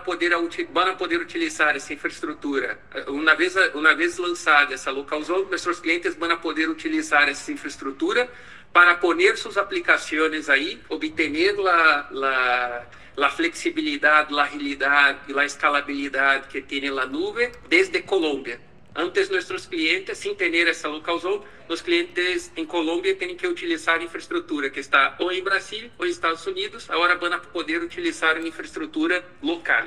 poder, van a poder utilizar essa infraestrutura. Uma vez, uma vez lançada essa local zone, nossos clientes vão poder utilizar essa infraestrutura para poner suas aplicações aí, obter la, la flexibilidade, la agilidade e la escalabilidade que tem na nuvem desde Colômbia. Antes, nossos clientes, sem ter essa local zone, os clientes em Colômbia têm que utilizar infraestrutura que está ou em Brasil ou Estados Unidos. Agora vão poder utilizar uma infraestrutura local.